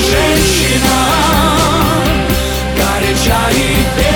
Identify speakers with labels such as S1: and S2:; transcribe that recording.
S1: женщина Горяча и бешена